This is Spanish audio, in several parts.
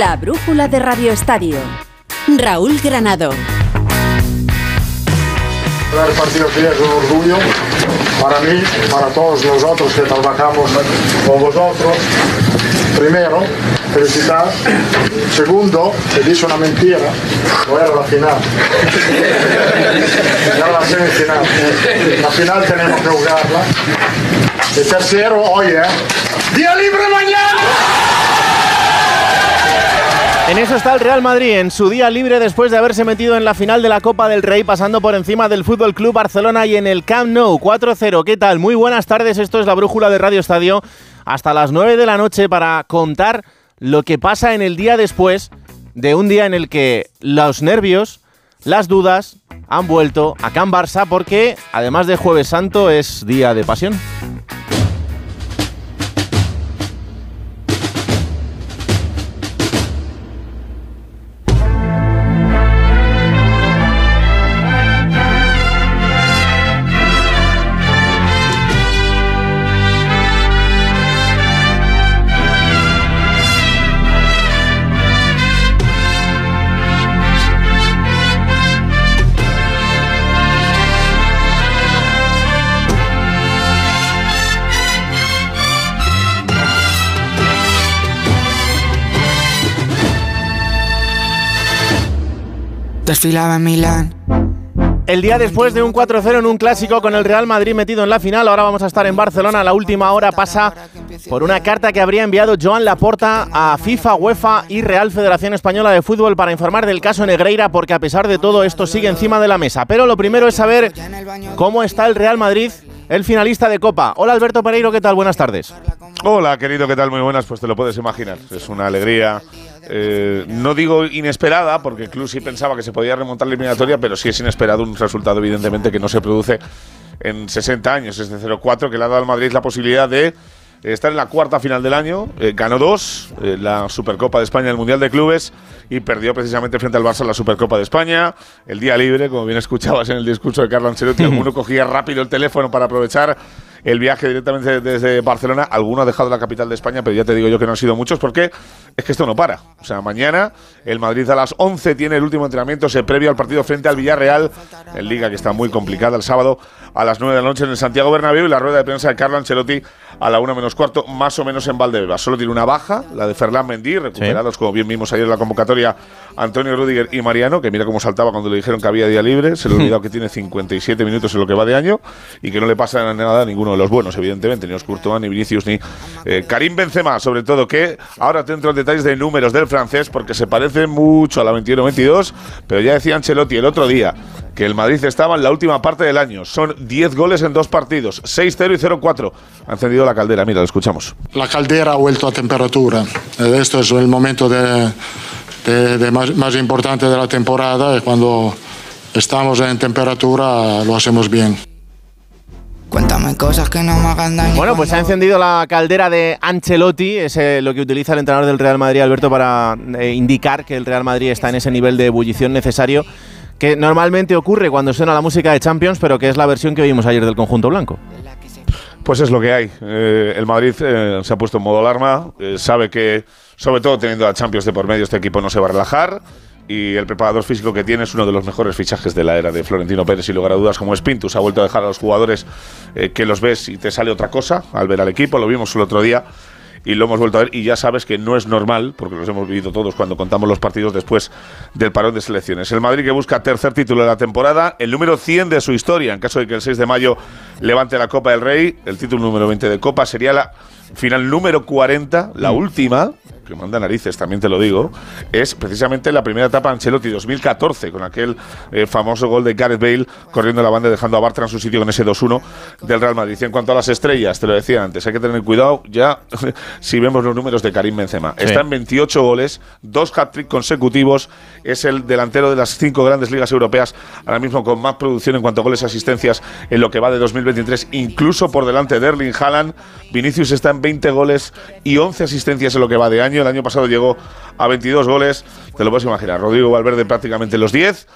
La brújula de Radio Estadio. Raúl Granado. El partido que es un orgullo para mí, para todos nosotros que trabajamos con vosotros. Primero, felicitar. Segundo, te dice una mentira, no era la final. Era la semifinal. La final tenemos que jugarla. Y tercero, oye, día libre mañana. En eso está el Real Madrid, en su día libre después de haberse metido en la final de la Copa del Rey, pasando por encima del Fútbol Club Barcelona y en el Camp Nou 4-0. ¿Qué tal? Muy buenas tardes, esto es la brújula de Radio Estadio. Hasta las 9 de la noche para contar lo que pasa en el día después de un día en el que los nervios, las dudas han vuelto a Can Barça porque además de Jueves Santo es día de pasión. En Milán. El día después de un 4-0 en un clásico con el Real Madrid metido en la final, ahora vamos a estar en Barcelona. La última hora pasa por una carta que habría enviado Joan Laporta a FIFA, UEFA y Real Federación Española de Fútbol para informar del caso Negreira, porque a pesar de todo esto sigue encima de la mesa. Pero lo primero es saber cómo está el Real Madrid, el finalista de Copa. Hola Alberto Pereiro, ¿qué tal? Buenas tardes. Hola, querido, ¿qué tal? Muy buenas, pues te lo puedes imaginar. Es una alegría, eh, no digo inesperada, porque club sí pensaba que se podía remontar la eliminatoria, pero sí es inesperado un resultado, evidentemente, que no se produce en 60 años, es de 0-4, que le ha dado al Madrid la posibilidad de estar en la cuarta final del año. Eh, ganó dos, eh, la Supercopa de España, el Mundial de Clubes, y perdió precisamente frente al Barça la Supercopa de España. El día libre, como bien escuchabas en el discurso de Carlo Ancelotti, alguno cogía rápido el teléfono para aprovechar el viaje directamente desde Barcelona. Alguno ha dejado la capital de España, pero ya te digo yo que no han sido muchos porque es que esto no para. O sea, mañana el Madrid a las 11 tiene el último entrenamiento, se previo al partido frente al Villarreal, en Liga que está muy complicada el sábado a las 9 de la noche en el Santiago Bernabéu y la rueda de prensa de Carlo Ancelotti a la 1 menos cuarto, más o menos en Valdebebas. Solo tiene una baja, la de Ferland Mendy, recuperados como bien vimos ayer en la convocatoria Antonio Rudiger y Mariano, que mira cómo saltaba cuando le dijeron que había día libre, se le ha olvidado que tiene 57 minutos en lo que va de año y que no le pasa nada a ninguno de los buenos, evidentemente, ni Oscourtois, ni Vinicius, ni eh, Karim Benzema, sobre todo, que ahora te entro en detalles de números del francés porque se parece mucho a la 21-22, pero ya decía Ancelotti el otro día que el Madrid estaba en la última parte del año. Son 10 goles en dos partidos, 6-0 y 0-4. Ha encendido la caldera, mira, lo escuchamos. La caldera ha vuelto a temperatura. Eh, Esto es el momento de, de- más, más importante de la temporada cuando estamos en temperatura lo hacemos bien. Cuéntame cosas que no me hagan daño. Bueno, pues se ha encendido la caldera de Ancelotti, es eh, lo que utiliza el entrenador del Real Madrid, Alberto, para eh, indicar que el Real Madrid está en ese nivel de ebullición necesario que normalmente ocurre cuando suena la música de Champions, pero que es la versión que vimos ayer del conjunto blanco. Pues es lo que hay. Eh, el Madrid eh, se ha puesto en modo alarma, eh, sabe que, sobre todo teniendo a Champions de por medio, este equipo no se va a relajar. Y el preparador físico que tiene es uno de los mejores fichajes de la era de Florentino Pérez, sin lugar a dudas, como es Pintus. Ha vuelto a dejar a los jugadores eh, que los ves y te sale otra cosa al ver al equipo. Lo vimos el otro día y lo hemos vuelto a ver. Y ya sabes que no es normal, porque los hemos vivido todos cuando contamos los partidos después del parón de selecciones. El Madrid que busca tercer título de la temporada, el número 100 de su historia, en caso de que el 6 de mayo levante la Copa del Rey, el título número 20 de Copa sería la final número 40, la última, que manda narices, también te lo digo, es precisamente la primera etapa Ancelotti 2014, con aquel eh, famoso gol de Gareth Bale corriendo la banda y dejando a Bartra en su sitio con ese 2-1 del Real Madrid. Y en cuanto a las estrellas, te lo decía antes, hay que tener cuidado ya si vemos los números de Karim Benzema. Está en 28 goles, dos hat-trick consecutivos, es el delantero de las cinco grandes ligas europeas, ahora mismo con más producción en cuanto a goles y asistencias en lo que va de 2023, incluso por delante de Erling Haaland. Vinicius está en 20 goles y 11 asistencias en lo que va de año. El año pasado llegó a 22 goles, te lo puedes imaginar. Rodrigo Valverde prácticamente los 10.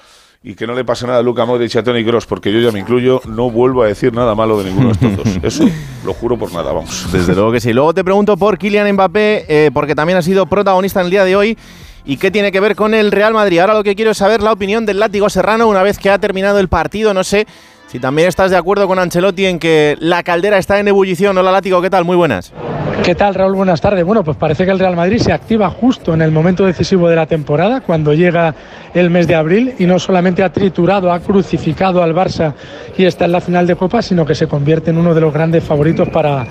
y que no le pase nada a Luca Modric y a Tony Cross, porque yo ya me incluyo, no vuelvo a decir nada malo de ninguno de estos dos. Eso lo juro por nada, vamos. Desde luego que sí. Luego te pregunto por Kylian Mbappé, eh, porque también ha sido protagonista en el día de hoy. ¿Y qué tiene que ver con el Real Madrid? Ahora lo que quiero es saber la opinión del látigo serrano una vez que ha terminado el partido. No sé si también estás de acuerdo con Ancelotti en que la caldera está en ebullición. Hola látigo, ¿qué tal? Muy buenas. ¿Qué tal, Raúl? Buenas tardes. Bueno, pues parece que el Real Madrid se activa justo en el momento decisivo de la temporada, cuando llega el mes de abril, y no solamente ha triturado, ha crucificado al Barça y está en la final de Copa, sino que se convierte en uno de los grandes favoritos para,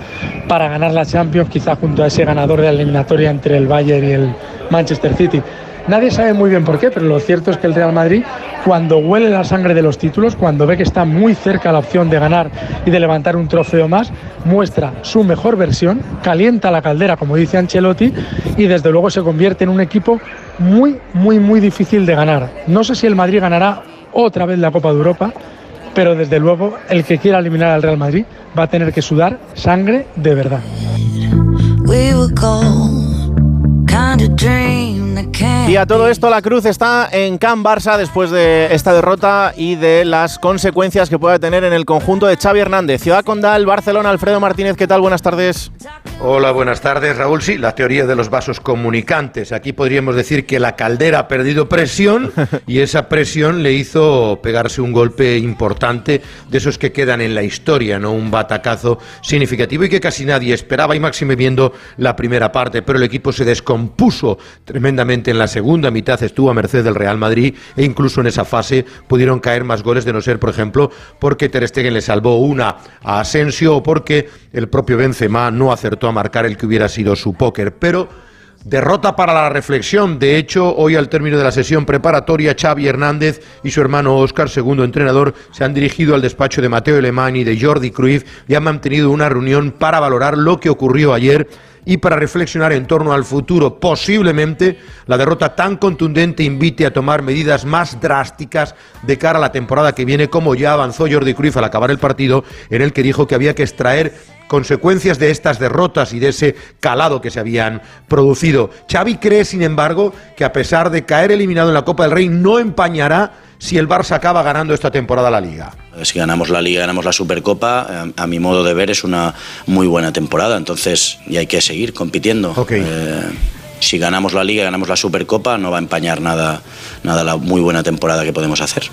para ganar la Champions, quizá junto a ese ganador de la eliminatoria entre el Bayern y el Manchester City. Nadie sabe muy bien por qué, pero lo cierto es que el Real Madrid, cuando huele la sangre de los títulos, cuando ve que está muy cerca la opción de ganar y de levantar un trofeo más, muestra su mejor versión, calienta la caldera, como dice Ancelotti, y desde luego se convierte en un equipo muy, muy, muy difícil de ganar. No sé si el Madrid ganará otra vez la Copa de Europa, pero desde luego el que quiera eliminar al Real Madrid va a tener que sudar sangre de verdad. Y a todo esto la cruz está en Can Barça después de esta derrota y de las consecuencias que puede tener en el conjunto de Xavi Hernández. Ciudad Condal, Barcelona, Alfredo Martínez, ¿qué tal? Buenas tardes. Hola, buenas tardes, Raúl. Sí, la teoría de los vasos comunicantes. Aquí podríamos decir que la caldera ha perdido presión y esa presión le hizo pegarse un golpe importante de esos que quedan en la historia, ¿no? Un batacazo significativo y que casi nadie esperaba y máxime viendo la primera parte, pero el equipo se descompuso tremendamente en la segunda mitad, estuvo a merced del Real Madrid e incluso en esa fase pudieron caer más goles de no ser, por ejemplo, porque Ter Stegen le salvó una a Asensio o porque el propio Benzema no acertó a marcar el que hubiera sido su póker, pero Derrota para la reflexión. De hecho, hoy al término de la sesión preparatoria, Xavi Hernández y su hermano Óscar, segundo entrenador, se han dirigido al despacho de Mateo Alemán y de Jordi Cruyff y han mantenido una reunión para valorar lo que ocurrió ayer y para reflexionar en torno al futuro. Posiblemente la derrota tan contundente invite a tomar medidas más drásticas de cara a la temporada que viene, como ya avanzó Jordi Cruyff al acabar el partido, en el que dijo que había que extraer consecuencias de estas derrotas y de ese calado que se habían producido. Xavi cree, sin embargo, que a pesar de caer eliminado en la Copa del Rey, no empañará si el Barça acaba ganando esta temporada la Liga. Si ganamos la Liga, ganamos la Supercopa, eh, a, mi modo de ver es una muy buena temporada, entonces y hay que seguir compitiendo. Eh, si ganamos la Liga, ganamos la Supercopa, no va a empañar nada, nada la muy buena temporada que podemos hacer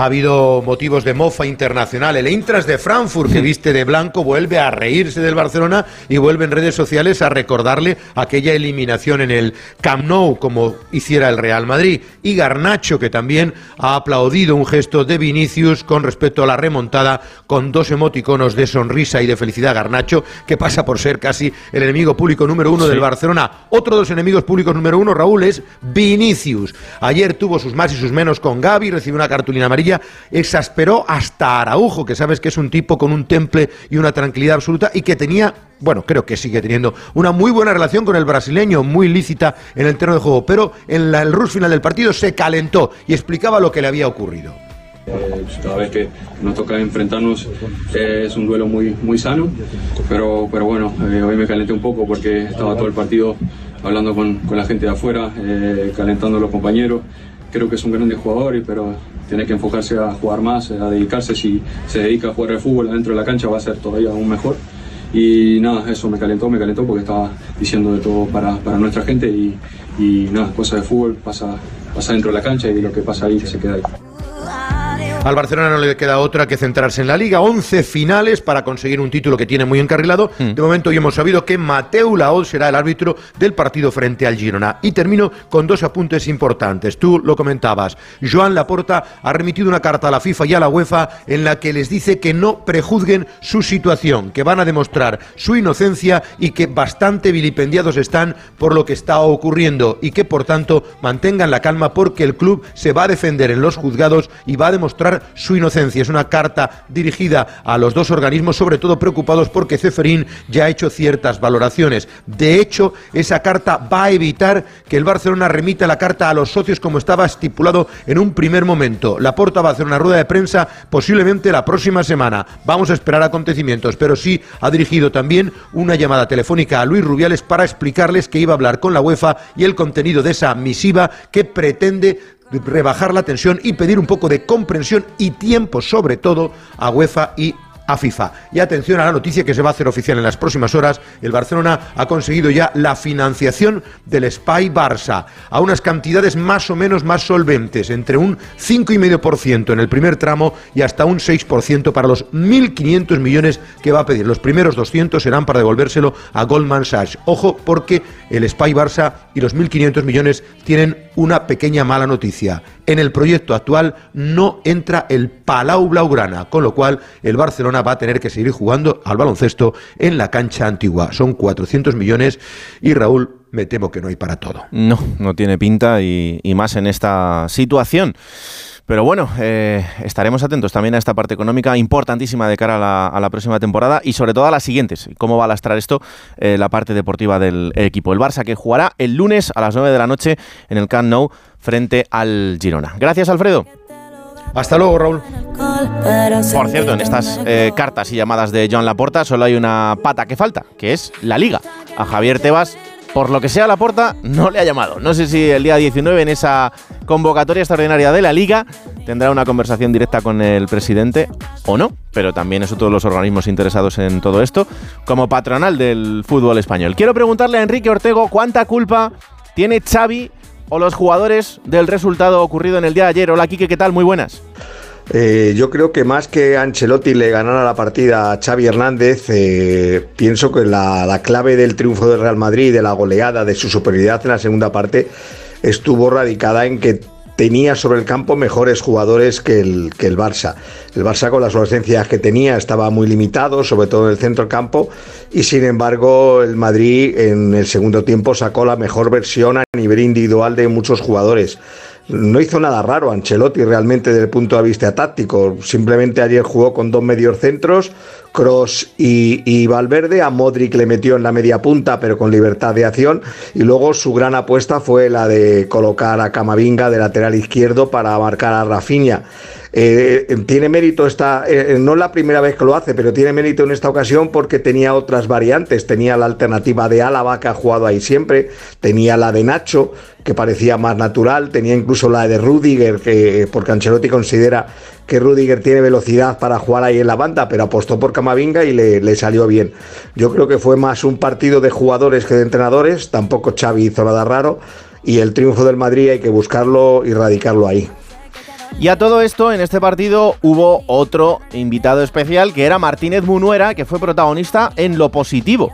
ha habido motivos de mofa internacional. El Intras de Frankfurt, que viste de blanco, vuelve a reírse del Barcelona y vuelve en redes sociales a recordarle aquella eliminación en el Camp Nou, como hiciera el Real Madrid. Y Garnacho, que también ha aplaudido un gesto de Vinicius con respecto a la remontada, con dos emoticonos de sonrisa y de felicidad. Garnacho, que pasa por ser casi el enemigo público número uno del Barcelona. Otro de los enemigos públicos número uno, Raúl, es Vinicius. Ayer tuvo sus más y sus menos con Gaby, recibió una cartulina amarilla exasperó hasta Araujo, que sabes que es un tipo con un temple y una tranquilidad absoluta y que tenía bueno, creo que sigue teniendo una muy buena relación con el brasileño, muy lícita en el terreno de juego, pero en el rush final del partido se calentó y explicaba lo que le había ocurrido. Eh, cada vez que nos toca enfrentarnos eh, es un duelo muy, muy sano, pero, pero bueno, eh, hoy me calenté un poco porque estaba todo el partido hablando con, con la gente de afuera, calentando a los compañeros. Creo que es un grande jugador, pero tiene que enfocarse a jugar más, a dedicarse. Si se dedica a jugar al fútbol dentro de la cancha va a ser todavía aún mejor. Y nada, eso me calentó, me calentó porque estaba diciendo de todo para, para nuestra gente y, y nada, cosas de fútbol pasa, pasa dentro de la cancha y lo que pasa ahí se queda ahí. Al Barcelona no le queda otra que centrarse en la Liga. 11 finales para conseguir un título que tiene muy encarrilado. Hmm. De momento hoy hemos sabido que Mateu Laoz será el árbitro del partido frente al Girona. Y termino con dos apuntes importantes. Tú lo comentabas. Joan Laporta ha remitido una carta a la FIFA y a la UEFA en la que les dice que no prejuzguen su situación, que van a demostrar su inocencia y que bastante vilipendiados están por lo que está ocurriendo y que por tanto mantengan la calma porque el club se va a defender en los juzgados y va a su inocencia. Es una carta dirigida a los dos organismos, sobre todo preocupados porque Ceferín ya ha hecho ciertas valoraciones. De hecho, esa carta va a evitar que el Barcelona remita la carta a los socios como estaba estipulado en un primer momento. La Porta va a hacer una rueda de prensa posiblemente la próxima semana. Vamos a esperar acontecimientos, pero sí ha dirigido también una llamada telefónica a Luis Rubiales para explicarles que iba a hablar con la UEFA y el contenido de esa misiva que pretende rebajar la tensión y pedir un poco de comprensión y tiempo sobre todo a UEFA y a FIFA. Y atención a la noticia que se va a hacer oficial en las próximas horas. El Barcelona ha conseguido ya la financiación del Spy Barça a unas cantidades más o menos más solventes, entre un 5,5% en el primer tramo y hasta un 6% para los 1.500 millones que va a pedir. Los primeros 200 serán para devolvérselo a Goldman Sachs. Ojo porque el Spy Barça y los 1.500 millones tienen una pequeña mala noticia. En el proyecto actual no entra el Palau Blaugrana, con lo cual el Barcelona va a tener que seguir jugando al baloncesto en la cancha antigua. Son 400 millones y Raúl, me temo que no hay para todo. No, no tiene pinta y, y más en esta situación. Pero bueno, eh, estaremos atentos también a esta parte económica importantísima de cara a la, a la, próxima temporada y sobre todo a las siguientes. ¿Cómo va a lastrar esto eh, la parte deportiva del equipo? El Barça que jugará el lunes a las 9 de la noche en el Camp Nou frente al Girona. Gracias, Alfredo. Hasta luego, Raúl. Por cierto, en estas eh, cartas y llamadas de Joan Laporta solo hay una pata que falta, que es la Liga. A Javier Tebas por lo que sea, Laporta no le ha llamado. No sé si el día 19, en esa convocatoria extraordinaria de la Liga, tendrá una conversación directa con el presidente o no, pero también es otro de los organismos interesados en todo esto, como patronal del fútbol español. Quiero preguntarle a Enrique Ortego cuánta culpa tiene Xavi o los jugadores del resultado ocurrido en el día de ayer. Hola, Kike, ¿qué tal? Muy buenas. Eh, yo creo que más que Ancelotti le ganara la partida a Xavi Hernández, eh, pienso que la, la, clave del triunfo del Real Madrid, de la goleada, de su superioridad en la segunda parte, estuvo radicada en que tenía sobre el campo mejores jugadores que el, que el Barça. El Barça con las ausencias que tenía estaba muy limitado, sobre todo en el centro campo, y sin embargo el Madrid en el segundo tiempo sacó la mejor versión a nivel individual de muchos jugadores no hizo nada raro Ancelotti realmente desde el punto de vista táctico. Simplemente ayer jugó con dos medios centros, Cross y, Valverde. A Modric le metió en la media punta, pero con libertad de acción. Y luego su gran apuesta fue la de colocar a Camavinga de lateral izquierdo para marcar a Rafinha. Eh, tiene mérito esta, eh, no es la primera vez que lo hace, pero tiene mérito en esta ocasión porque tenía otras variantes. Tenía la alternativa de Álava, que ha jugado ahí siempre, tenía la de Nacho, que parecía más natural, tenía incluso la de Rudiger, que, porque Ancelotti considera que Rudiger tiene velocidad para jugar ahí en la banda, pero apostó por Camavinga y le, le, salió bien. Yo creo que fue más un partido de jugadores que de entrenadores, tampoco Xavi hizo nada raro, y el triunfo del Madrid hay que buscarlo y radicarlo ahí. Y a todo esto, en este partido hubo otro invitado especial que era Martínez Munuera, que fue protagonista en lo positivo.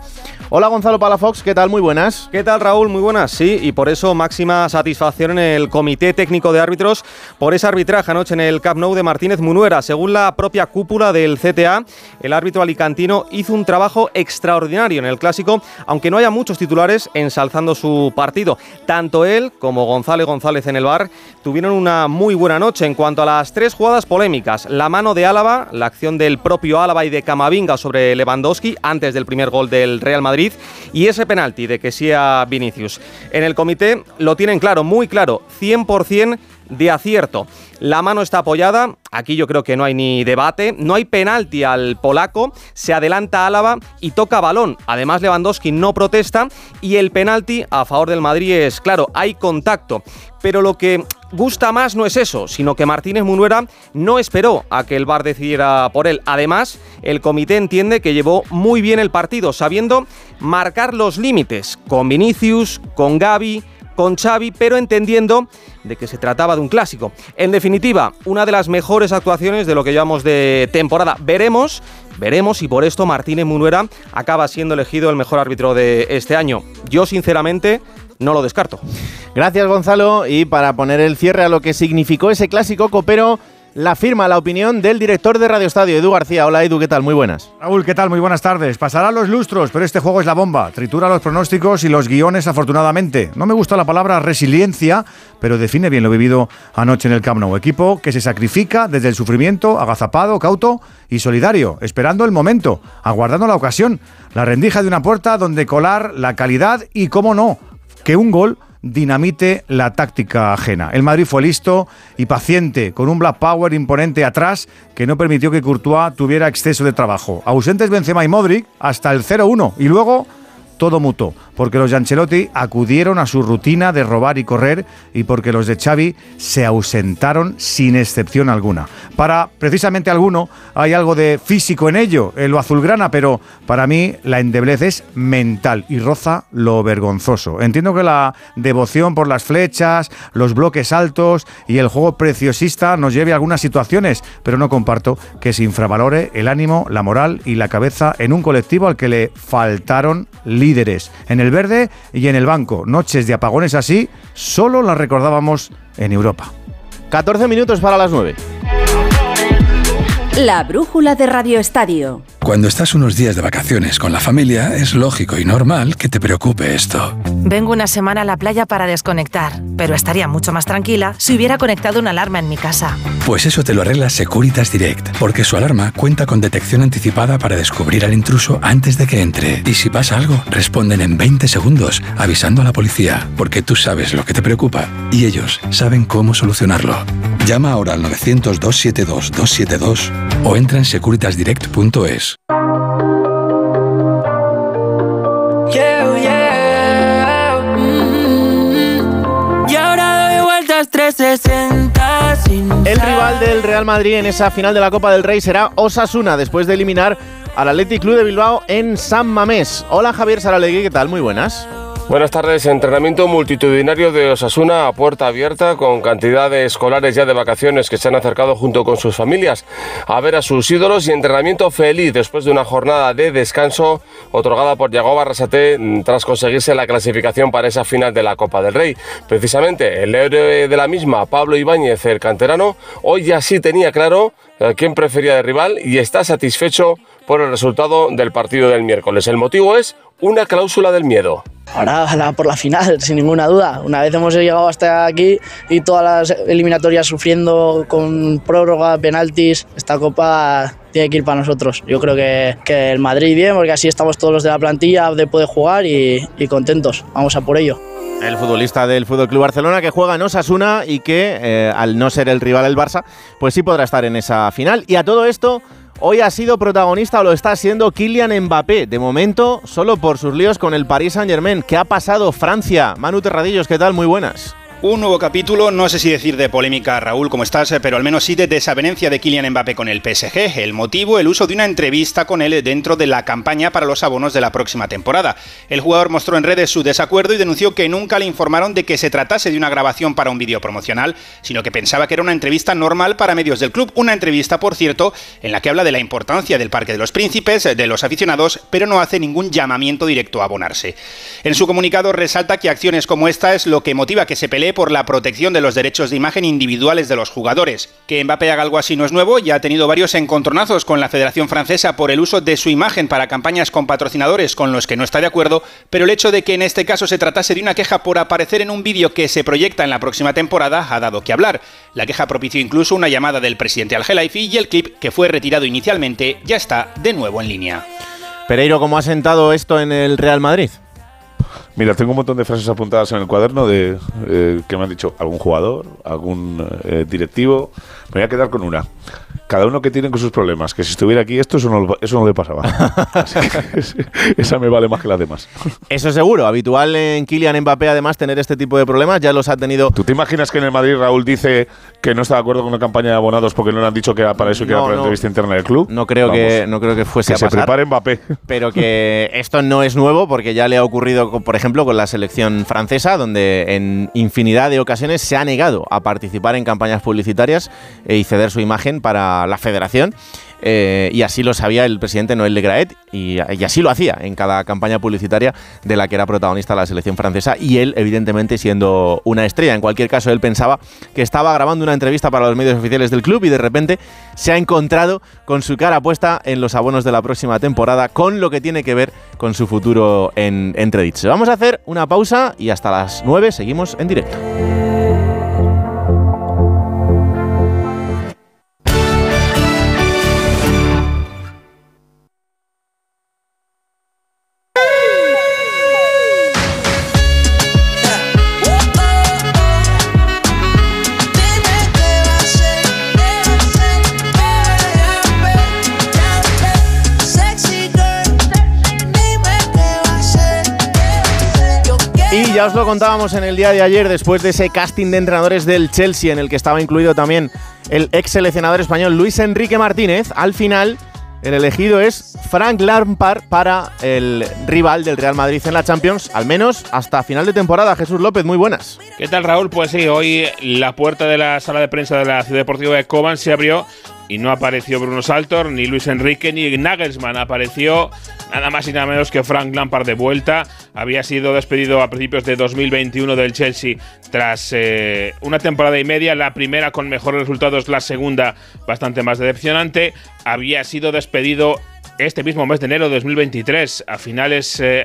Hola Gonzalo Palafox, ¿qué tal? Muy buenas. ¿Qué tal Raúl? Muy buenas, sí, y por eso máxima satisfacción en el Comité Técnico de Árbitros por ese arbitraje anoche en el Camp Nou de Martínez Munuera. Según la propia cúpula del CTA, el árbitro alicantino hizo un trabajo extraordinario en el Clásico, aunque no haya muchos titulares ensalzando su partido. Tanto él como González González en el bar tuvieron una muy buena noche en cuanto a las tres jugadas polémicas. La mano de Álava, la acción del propio Álava y de Camavinga sobre Lewandowski antes del primer gol del Real Madrid y ese penalti de que sea Vinicius. En el comité lo tienen claro, muy claro, 100% de acierto. La mano está apoyada, aquí yo creo que no hay ni debate, no hay penalti al polaco, se adelanta Álava y toca balón. Además Lewandowski no protesta y el penalti a favor del Madrid es claro, hay contacto. Pero lo que gusta más no es eso, sino que Martínez Munuera no esperó a que el VAR decidiera por él. Además, el comité entiende que llevó muy bien el partido, sabiendo marcar los límites con Vinicius, con Gaby, con Xavi, pero entendiendo de que se trataba de un clásico. En definitiva, una de las mejores actuaciones de lo que llevamos de temporada. Veremos, veremos y por esto Martínez Munuera acaba siendo elegido el mejor árbitro de este año. Yo sinceramente no lo descarto. Gracias Gonzalo y para poner el cierre a lo que significó ese clásico copero la firma, la opinión del director de Radio Estadio, Edu García. Hola Edu, ¿qué tal? Muy buenas. Raúl, ¿qué tal? Muy buenas tardes. Pasarán los lustros, pero este juego es la bomba. Tritura los pronósticos y los guiones, afortunadamente. No me gusta la palabra resiliencia, pero define bien lo vivido anoche en el Camp Nou. Equipo que se sacrifica desde el sufrimiento, agazapado, cauto y solidario, esperando el momento, aguardando la ocasión. La rendija de una puerta donde colar la calidad y, cómo no, que un gol dinamite la táctica ajena. El Madrid fue listo y paciente, con un Black Power imponente atrás que no permitió que Courtois tuviera exceso de trabajo. Ausentes Benzema y Modric hasta el 0-1 y luego todo muto. Porque los de Ancelotti acudieron a su rutina de robar y correr y porque los de Xavi se ausentaron sin excepción alguna. Para precisamente alguno hay algo de físico en ello, en lo azulgrana, pero para mí la endeblez es mental y roza lo vergonzoso. Entiendo que la devoción por las flechas, los bloques altos y el juego preciosista nos lleve a algunas situaciones, pero no comparto que se infravalore el ánimo, la moral y la cabeza en un colectivo al que le faltaron líderes. En el verde y en el banco. Noches de apagones así solo las recordábamos en Europa. 14 minutos para las 9. La brújula de Radio Estadio. Cuando estás unos días de vacaciones con la familia, es lógico y normal que te preocupe esto. Vengo una semana a la playa para desconectar, pero estaría mucho más tranquila si hubiera conectado una alarma en mi casa. Pues eso te lo arregla Securitas Direct, porque su alarma cuenta con detección anticipada para descubrir al intruso antes de que entre. Y si pasa algo, responden en 20 segundos, avisando a la policía, porque tú sabes lo que te preocupa y ellos saben cómo solucionarlo. Llama ahora al 900-272-272 o entra en securitasdirect.es. Y ahora doy vueltas 360 sin El rival del Real Madrid en esa final de la Copa del Rey será Osasuna, después de eliminar al Athletic Club de Bilbao en San Mamés. Hola Javier Saralegui, ¿qué tal? Muy buenas. Buenas tardes. Entrenamiento multitudinario de Osasuna a puerta abierta con cantidad de escolares ya de vacaciones que se han acercado junto con sus familias a ver a sus ídolos y entrenamiento feliz después de una jornada de descanso otorgada por Yagoba Arrasate mm, tras conseguirse la clasificación para esa final de la Copa del Rey. Precisamente el héroe de la misma, Pablo Ibáñez, el canterano, hoy ya sí tenía claro eh, quién prefería de rival y está satisfecho por el resultado del partido del miércoles. El motivo es una cláusula del miedo. Ahora la- por la final, sin ninguna duda. Una vez hemos llegado hasta aquí y todas las eliminatorias sufriendo con prórroga, penaltis, esta copa tiene que ir para nosotros. Yo creo que, que el Madrid bien, porque así estamos todos los de la plantilla de poder jugar y, y contentos. Vamos a por ello. El futbolista del Fútbol Club Barcelona que juega en Osasuna y que, eh, al no ser el rival del Barça, pues sí podrá estar en esa final. Y a todo esto, hoy ha sido protagonista o lo está siendo Kylian Mbappé. De momento, solo por sus líos con el Paris Saint-Germain. ¿Qué ha pasado Francia? Manu Terradillos, ¿qué tal? Muy buenas. Un nuevo capítulo, no sé si decir de polémica, Raúl, como estás, pero al menos sí de desavenencia de Kylian Mbappé con el PSG. El motivo, el uso de una entrevista con él dentro de la campaña para los abonos de la próxima temporada. El jugador mostró en redes su desacuerdo y denunció que nunca le informaron de que se tratase de una grabación para un vídeo promocional, sino que pensaba que era una entrevista normal para medios del club. Una entrevista, por cierto, en la que habla de la importancia del Parque de los Príncipes, de los aficionados, pero no hace ningún llamamiento directo a abonarse. En su comunicado resalta que acciones como esta es lo que motiva que se pelee por la protección de los derechos de imagen individuales de los jugadores. Que Mbappé haga algo así no es nuevo, ya ha tenido varios encontronazos con la Federación Francesa por el uso de su imagen para campañas con patrocinadores con los que no está de acuerdo, pero el hecho de que en este caso se tratase de una queja por aparecer en un vídeo que se proyecta en la próxima temporada ha dado que hablar. La queja propició incluso una llamada del presidente al Gelaifi y el clip, que fue retirado inicialmente, ya está de nuevo en línea. Pereiro, ¿cómo ha sentado esto en el Real Madrid? Mira, tengo un montón de frases apuntadas en el cuaderno de eh, que me han dicho algún jugador, algún eh, directivo. Me voy a quedar con una. Cada uno que tiene con sus problemas. Que si estuviera aquí esto, eso no, eso no le pasaba. Así que es- esa me vale más que las demás. Eso seguro. Habitual en Kylian Mbappé, además, tener este tipo de problemas. Ya los ha tenido. ¿Tú te imaginas que en el Madrid Raúl dice que no está de acuerdo con la campaña de abonados porque no le han dicho que era para eso y que No, era para la entrevista interna del club? No creo, que, no creo que fuese que a se prepare Mbappé. Pero que esto no es nuevo porque ya le ha ocurrido, por ejemplo, con la selección francesa, donde en infinidad de ocasiones se ha negado a participar en campañas publicitarias eh, y ceder su imagen para la federación. Eh, y así lo sabía el presidente Noel Le Graet y, y así lo hacía en cada campaña publicitaria de la que era protagonista la selección francesa y él evidentemente siendo una estrella. En cualquier caso él pensaba que estaba grabando una entrevista para los medios oficiales del club y de repente se ha encontrado con su cara puesta en los abonos de la próxima temporada con lo que tiene que ver con su futuro en Entredits. Vamos a hacer una pausa y hasta las 9 seguimos en directo. Ya os lo contábamos en el día de ayer, después de ese casting de entrenadores del Chelsea, en el que estaba incluido también el ex seleccionador español Luis Enrique Martínez, al final el elegido es Frank Lampard para el rival del Real Madrid en la Champions, al menos hasta final de temporada. Jesús López, muy buenas. ¿Qué tal, Raúl? Pues sí, hoy la puerta de la sala de prensa de la Ciudad Deportiva de Coban se abrió y no apareció Bruno Saltor, ni Luis Enrique, ni Nagelsmann. Apareció nada más y nada menos que Frank Lampard de vuelta. Había sido despedido a principios de 2021 del Chelsea tras eh, una temporada y media, la primera con mejores resultados, la segunda bastante más decepcionante. Había sido despedido este mismo mes de enero de 2023, a finales eh,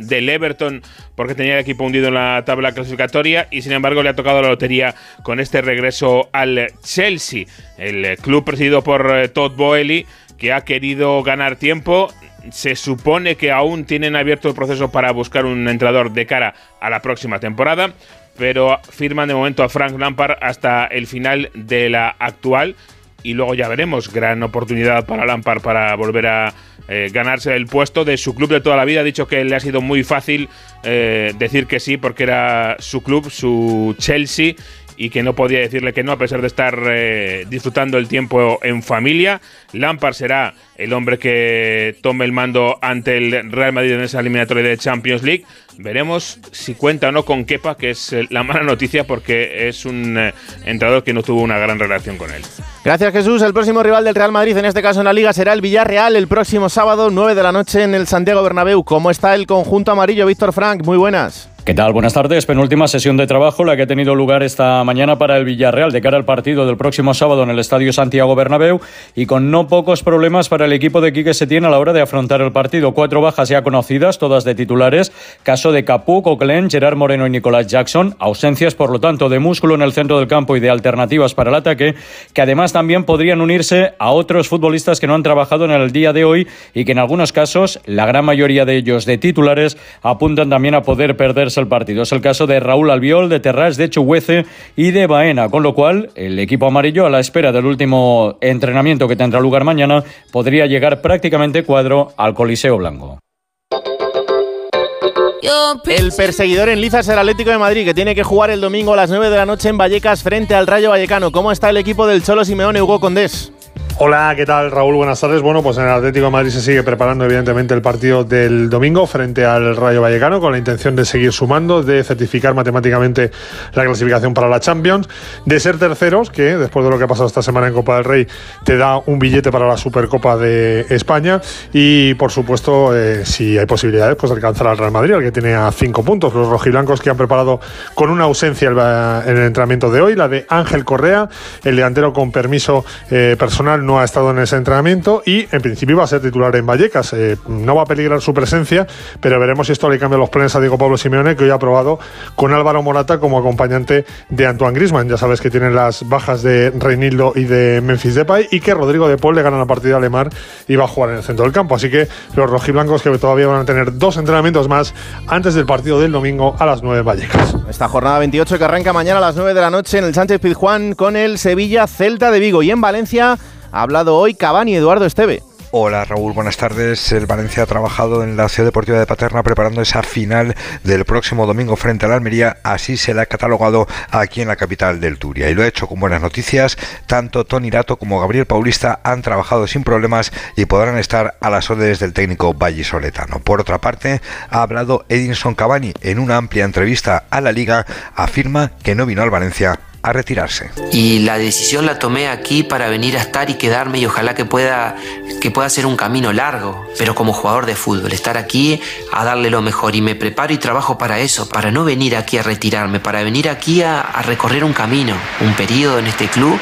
del Everton, porque tenía el equipo hundido en la tabla clasificatoria y sin embargo le ha tocado la lotería con este regreso al Chelsea, el club presidido por eh, Todd Boehly, que ha querido ganar tiempo. Se supone que aún tienen abierto el proceso para buscar un entrenador de cara a la próxima temporada, pero firman de momento a Frank Lampard hasta el final de la actual y luego ya veremos. Gran oportunidad para Lampard para volver a eh, ganarse el puesto de su club de toda la vida. Ha dicho que le ha sido muy fácil eh, decir que sí porque era su club, su Chelsea y que no podía decirle que no a pesar de estar eh, disfrutando el tiempo en familia. Lampard será el hombre que tome el mando ante el Real Madrid en esa eliminatoria de Champions League. Veremos si cuenta o no con Kepa, que es la mala noticia porque es un entrenador que no tuvo una gran relación con él. Gracias Jesús. El próximo rival del Real Madrid, en este caso en la Liga, será el Villarreal el próximo sábado, 9 de la noche en el Santiago Bernabéu. ¿Cómo está el conjunto amarillo, Víctor Frank? Muy buenas. ¿Qué tal? Buenas tardes. Penúltima sesión de trabajo, la que ha tenido lugar esta mañana para el Villarreal de cara al partido del próximo sábado en el Estadio Santiago Bernabéu y con no pocos problemas para el equipo de Quique Setién a la hora de afrontar el partido. Cuatro bajas ya conocidas, todas de titulares. Caso de Capú, Coquelin, Gerard Moreno y Nicolás Jackson. Ausencias, por lo tanto, de músculo en el centro del campo y de alternativas para el ataque, que además también podrían unirse a otros futbolistas que no han trabajado en el día de hoy y que en algunos casos, la gran mayoría de ellos de titulares, apuntan también a poder perderse el partido. Es el caso de Raúl Albiol, de Terrás, de Chuguece y de Baena, con lo cual el equipo amarillo, a la espera del último entrenamiento que tendrá lugar mañana, podría llegar prácticamente cuadro al Coliseo Blanco. El perseguidor en Liza es el Atlético de Madrid, que tiene que jugar el domingo a las 9 de la noche en Vallecas frente al Rayo Vallecano. ¿Cómo está el equipo del Cholo Simeone Hugo Condés? Hola, ¿qué tal Raúl? Buenas tardes. Bueno, pues en el Atlético de Madrid se sigue preparando evidentemente el partido del domingo frente al Rayo Vallecano con la intención de seguir sumando, de certificar matemáticamente la clasificación para la Champions, de ser terceros, que después de lo que ha pasado esta semana en Copa del Rey te da un billete para la Supercopa de España y por supuesto eh, si hay posibilidades pues alcanzar al Real Madrid, al que tiene a cinco puntos. Los rojiblancos que han preparado con una ausencia en el entrenamiento de hoy, la de Ángel Correa, el delantero con permiso eh, personal no ha estado en ese entrenamiento y en principio va a ser titular en Vallecas. Eh, no va a peligrar su presencia, pero veremos si esto le cambia los planes a Diego Pablo Simeone, que hoy ha probado con Álvaro Morata como acompañante de Antoine Grisman. Ya sabes que tienen las bajas de Reinildo y de Memphis Depay y que Rodrigo de Paul le gana la partida a Lemar y va a jugar en el centro del campo. Así que los rojiblancos que todavía van a tener dos entrenamientos más antes del partido del domingo a las 9 en Vallecas. Esta jornada 28 que arranca mañana a las 9 de la noche en el Sánchez Pizjuán con el Sevilla Celta de Vigo y en Valencia ha hablado hoy Cavani Eduardo Esteve. Hola Raúl, buenas tardes. El Valencia ha trabajado en la Ciudad Deportiva de Paterna preparando esa final del próximo domingo frente al Almería. Así se la ha catalogado aquí en la capital del Turia. Y lo ha hecho con buenas noticias. Tanto Tony Rato como Gabriel Paulista han trabajado sin problemas y podrán estar a las órdenes del técnico vallisoletano. Por otra parte, ha hablado Edinson Cavani en una amplia entrevista a la Liga. Afirma que no vino al Valencia a retirarse. Y la decisión la tomé aquí para venir a estar y quedarme y ojalá que pueda, que pueda ser un camino largo, pero como jugador de fútbol, estar aquí a darle lo mejor y me preparo y trabajo para eso, para no venir aquí a retirarme, para venir aquí a, recorrer un camino, un periodo en este club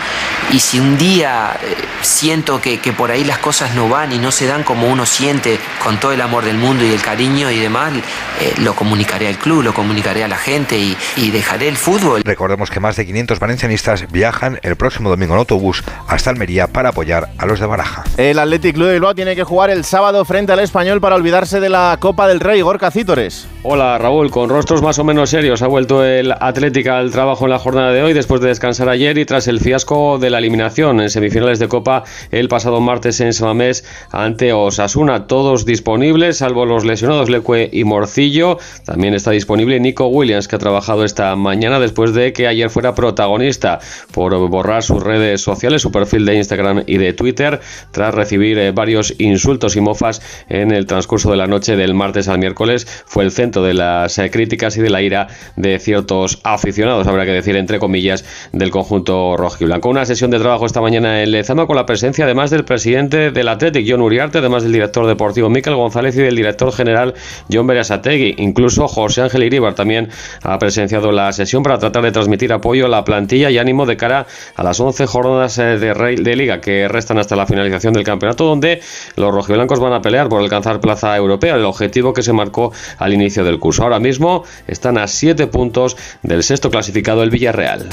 y si un día eh, siento que, por ahí las cosas no van y no se dan como uno siente con todo el amor del mundo y el cariño y demás, eh, lo comunicaré al club, lo comunicaré a la gente y, y dejaré el fútbol. Recordemos que más de 500 valencianistas viajan el próximo domingo en autobús hasta Almería para apoyar a los de Baraja. El Atlético Athletic Club de Bilbao tiene que jugar el sábado frente al Español para olvidarse de la Copa del Rey. Gorka Cítores. Hola Raúl, con rostros más o menos serios ha vuelto el Atlético al trabajo en la jornada de hoy después de descansar ayer y tras el fiasco de la eliminación en semifinales de Copa el pasado martes en Samamés ante Osasuna. Todos disponibles, salvo los lesionados Leque y Morcillo. También está disponible Nico Williams que ha trabajado esta mañana después de que ayer fuera protagonista por borrar sus redes sociales, su perfil de Instagram y de Twitter tras recibir eh, varios insultos y mofas en el transcurso de la noche del martes al miércoles. Fue el centro de las eh, críticas y de la ira de ciertos aficionados, habrá que decir entre comillas, del conjunto rojiblanco. Una sesión de trabajo esta mañana en Lezama con la presencia además del presidente del Athletic, John Uriarte, además del director deportivo Miquel González y del director general John Berasategui. Incluso José Ángel Iríbar también ha presenciado la sesión para tratar de transmitir apoyo a la plantilla y ánimo de cara a las 11 jornadas eh, de, de liga que restan hasta la finalización del campeonato, donde los rojiblancos van a pelear por alcanzar plaza europea, el objetivo que se marcó al inicio del curso. Ahora mismo están a 7 puntos del sexto clasificado, el Villarreal.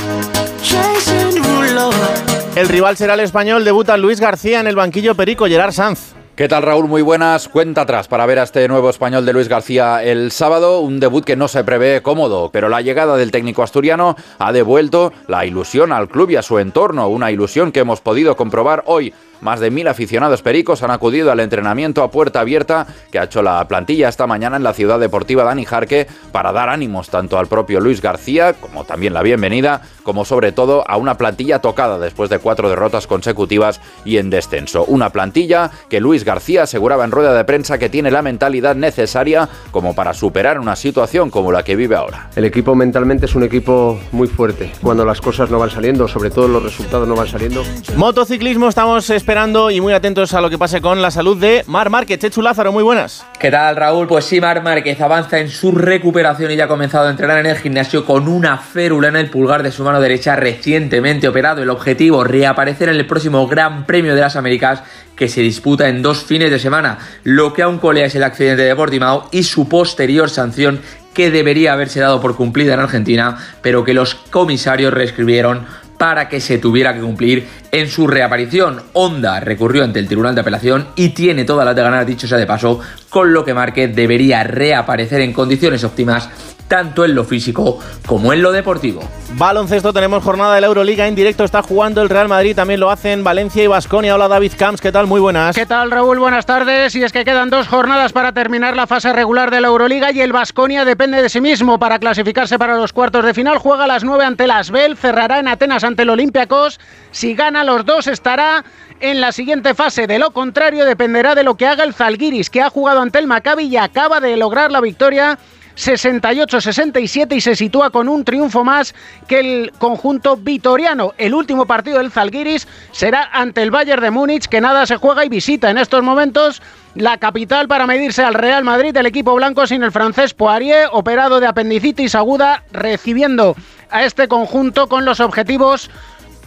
El rival será el español, debuta Luis García en el banquillo Perico Gerard Sanz. ¿Qué tal Raúl? Muy buenas. Cuenta atrás para ver a este nuevo español de Luis García el sábado. Un debut que no se prevé cómodo, pero la llegada del técnico asturiano ha devuelto la ilusión al club y a su entorno. Una ilusión que hemos podido comprobar hoy más de mil aficionados pericos han acudido al entrenamiento a puerta abierta que ha hecho la plantilla esta mañana en la ciudad deportiva Dani Jarque para dar ánimos tanto al propio Luis García como también la bienvenida, como sobre todo a una plantilla tocada después de cuatro derrotas consecutivas y en descenso. Una plantilla que Luis García aseguraba en rueda de prensa que tiene la mentalidad necesaria como para superar una situación como la que vive ahora. El equipo mentalmente es un equipo muy fuerte. Cuando las cosas no van saliendo, sobre todo los resultados no van saliendo. Motociclismo estamos esperando y muy atentos a lo que pase con la salud de Mar Márquez. Chechu Lázaro, muy buenas. ¿Qué tal, Raúl? Pues sí, Mar Márquez avanza en su recuperación y ya ha comenzado a entrenar en el gimnasio con una férula en el pulgar de su mano derecha recientemente operado. El objetivo, reaparecer en el próximo Gran Premio de las Américas que se disputa en dos fines de semana. Lo que aún colea es el accidente de Portimao y su posterior sanción que debería haberse dado por cumplida en Argentina, pero que los comisarios reescribieron para que se tuviera que cumplir en su reaparición. Honda recurrió ante el Tribunal de Apelación y tiene todas las de ganar, dicho sea de paso, con lo que Márquez debería reaparecer en condiciones óptimas tanto en lo físico como en lo deportivo. Baloncesto, tenemos jornada de la Euroliga en directo, está jugando el Real Madrid, también lo hacen Valencia y Basconia. Hola David Camps, ¿qué tal? Muy buenas. ¿Qué tal Raúl? Buenas tardes. Y es que quedan dos jornadas para terminar la fase regular de la Euroliga y el Basconia depende de sí mismo para clasificarse para los cuartos de final. Juega a las 9 ante las Bell, cerrará en Atenas ante el Olympiacos. Si gana los dos estará en la siguiente fase. De lo contrario dependerá de lo que haga el Zalgiris, que ha jugado ante el Maccabi y acaba de lograr la victoria 68-67 y se sitúa con un triunfo más que el conjunto vitoriano. El último partido del Zalgiris será ante el Bayern de Múnich, que nada se juega y visita en estos momentos la capital para medirse al Real Madrid, el equipo blanco sin el francés Poirier, operado de apendicitis aguda, recibiendo a este conjunto con los objetivos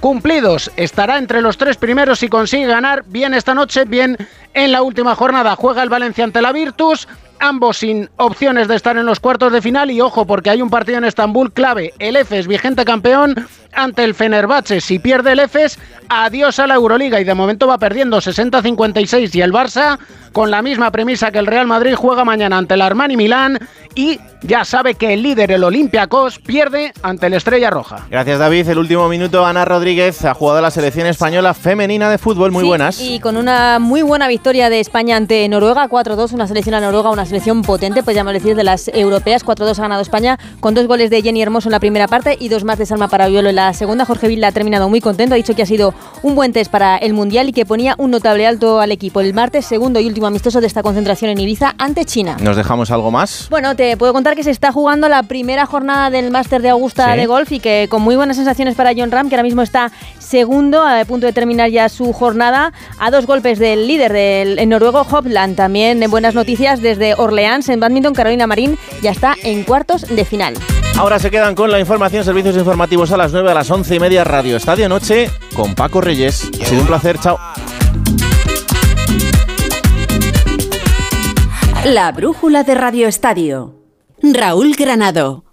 cumplidos. Estará entre los tres primeros si consigue ganar bien esta noche, bien en la última jornada. Juega el Valencia ante la Virtus ambos sin opciones de estar en los cuartos de final. Y ojo porque hay un partido en Estambul clave, el EFES vigente campeón ante el Fenerbahce, si pierde el EFES, adiós a la Euroliga. Y de momento va perdiendo 60-56 y el Barça con la misma premisa que el Real Madrid juega mañana ante el Armani Milán. Y ya sabe que el líder, el Olympiacos, pierde ante el Estrella Roja. Gracias David, el último minuto Ana Rodríguez ha jugado la selección española femenina de fútbol, muy Sí, buenas. Y con una muy buena victoria de España ante Noruega, 4-2, una selección a Noruega, una selección potente, me decir, de las europeas, 4-2 ha ganado España, con dos goles de Jenny Hermoso en la primera parte y dos más de Salma Parabiolo en la segunda. Jorge Vilda ha terminado muy contento, ha dicho que ha sido un buen test para el Mundial y que ponía un notable alto al equipo. El martes, segundo y último amistoso de esta concentración en Ibiza ante China. ¿Nos dejamos algo más? Bueno, te puedo contar que se está jugando la primera jornada del Máster de Augusta Sí. de golf y que con muy buenas sensaciones para John Ram, que ahora mismo está segundo, a punto de terminar ya su jornada, a dos golpes del líder del noruego, Hopland. También en buenas noticias desde Orleans, en badminton, Carolina Marín ya está en cuartos de final. Ahora se quedan con la información, servicios informativos a las 9, a las 11 y media, Radio Estadio Noche, con Paco Reyes. Ha sido un placer, chao. La brújula de Radio Estadio. Raúl Granado.